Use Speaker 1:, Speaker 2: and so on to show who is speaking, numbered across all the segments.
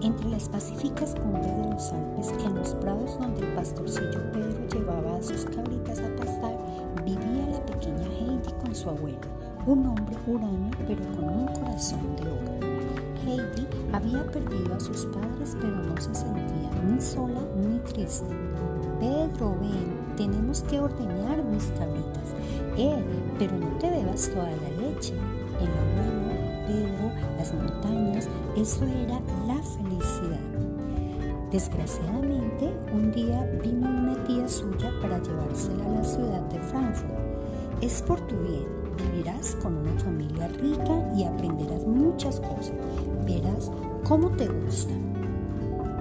Speaker 1: Entre las pacíficas cumbres de los Alpes, en los prados donde el pastorcillo Pedro llevaba a sus cabritas a pastar, vivía la pequeña Heidi con su abuelo, un hombre huraño pero con un corazón de oro. Heidi había perdido a sus padres pero no se sentía ni sola ni triste. Pedro, ven, tenemos que ordeñar mis cabritas. Eh, pero no te bebas toda la leche. El abuelo, Las montañas, eso era la felicidad. Desgraciadamente, un día vino una tía suya para llevársela a la ciudad de Frankfurt. Es por tu bien, vivirás con una familia rica y aprenderás muchas cosas. Verás cómo te gusta.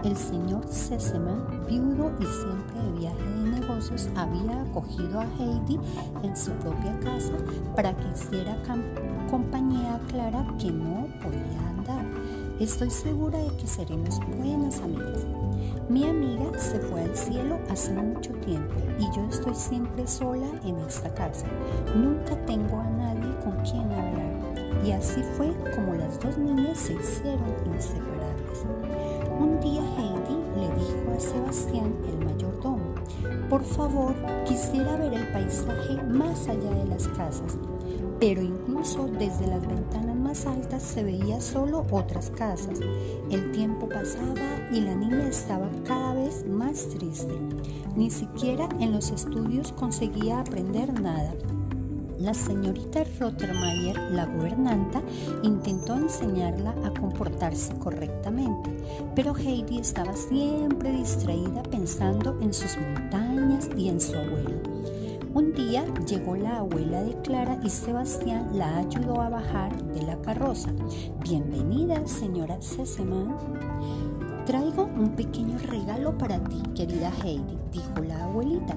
Speaker 1: El señor Sesemann, viudo y siempre de viaje de negocios, había acogido a Heidi en su propia casa para que hiciera compañía a Clara que no podía andar. Estoy segura de que seremos buenas amigas. Mi amiga se fue al cielo hace mucho tiempo y yo estoy siempre sola en esta casa. Nunca tengo a nadie con quien hablar. Y así fue como las dos niñas se hicieron inseparables. Un día Heidi le dijo a Sebastián, el mayordomo, por favor, quisiera ver el paisaje más allá de las casas, pero incluso desde las ventanas más altas se veía solo otras casas. El tiempo pasaba y la niña estaba cada vez más triste. Ni siquiera en los estudios conseguía aprender nada. La señorita Rottermeier, la gobernanta, intentó enseñarla a comportarse correctamente, pero Heidi estaba siempre distraída pensando en sus montañas y en su abuelo. Un día llegó la abuela de Clara y Sebastián la ayudó a bajar de la carroza. Bienvenida, señora Sesemann. Traigo un pequeño regalo para ti, querida Heidi, dijo la abuelita.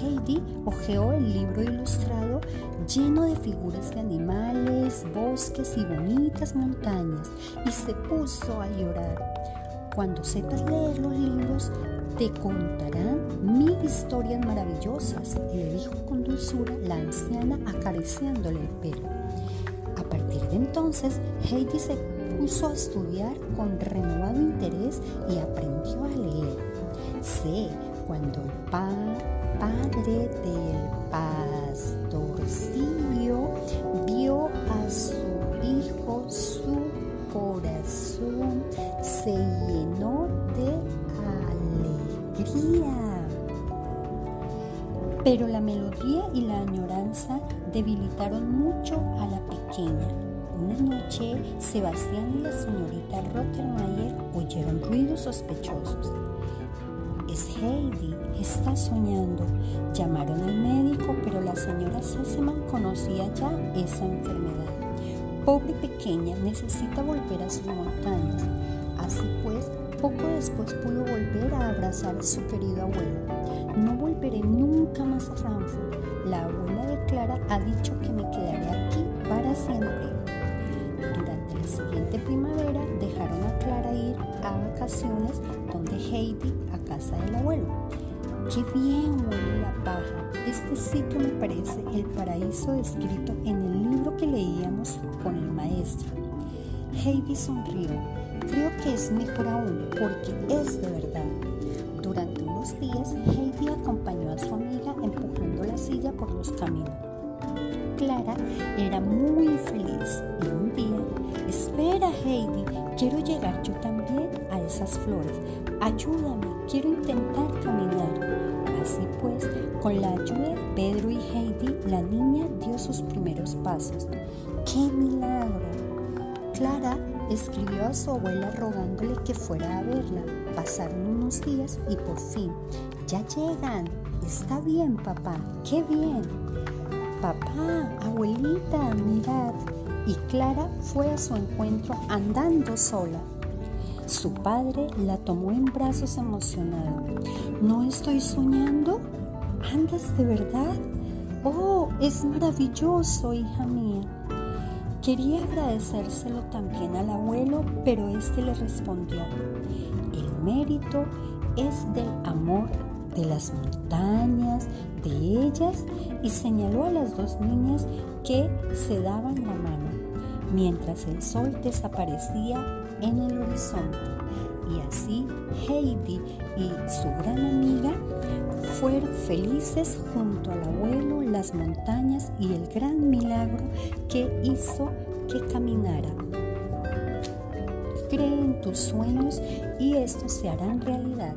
Speaker 1: Heidi hojeó el libro ilustrado lleno de figuras de animales, bosques y bonitas montañas y se puso a llorar. Cuando sepas leer los libros, te contarán mil historias maravillosas, le dijo la anciana acariciándole el pelo. A partir de entonces, Heidi se puso a estudiar con renovado interés y aprendió a leer. Sé, cuando el padre del pastorcillo vio a su hijo, su corazón se Pero la melodía y la añoranza debilitaron mucho a la pequeña una noche, Sebastián y la señorita Rottermeier oyeron ruidos sospechosos. Es Heidi, está soñando. Llamaron al médico, pero la señora Sesseman conocía ya esa enfermedad. Pobre pequeña, necesita volver a sus montañas. Así pues, poco después pudo volver a abrazar a su querido abuelo. No volveré nunca más a Frankfurt. La abuela de Clara ha dicho que me quedaré aquí para siempre siguiente primavera dejaron a Clara ir a vacaciones donde Heidi a casa del abuelo. Qué bien huele la paja. Este sitio me parece el paraíso descrito en el libro que leíamos con el maestro. Heidi sonrió. Es mejor aún porque es de verdad. Durante unos días, Heidi acompañó a su amiga empujando la silla por los caminos. Clara era muy feliz y un día, espera Heidi, quiero llegar yo también a esas flores. Ayúdame, quiero intentar caminar. Así pues, con la ayuda de Pedro y Heidi, la niña dio sus primeros pasos. ¡Qué milagro! Clara escribió a su abuela rogándole que fuera a verla. Pasaron unos días y por fin, ya llegan. Está bien, papá, qué bien. Papá, abuelita, mirad. Y Clara fue a su encuentro andando sola. Su padre la tomó en brazos emocionado. ¿No estoy soñando? ¿Andas de verdad? Oh, es maravilloso, hija mía. Quería agradecérselo también al abuelo, pero éste le respondió, el mérito es del amor de las montañas, de ellas, y señaló a las dos niñas que se daban la mano, mientras el sol desaparecía en el horizonte. Y así Heidi y su gran amiga fueron felices junto al abuelo, las montañas y el gran milagro que hizo que caminara. Cree en tus sueños y estos se harán realidad.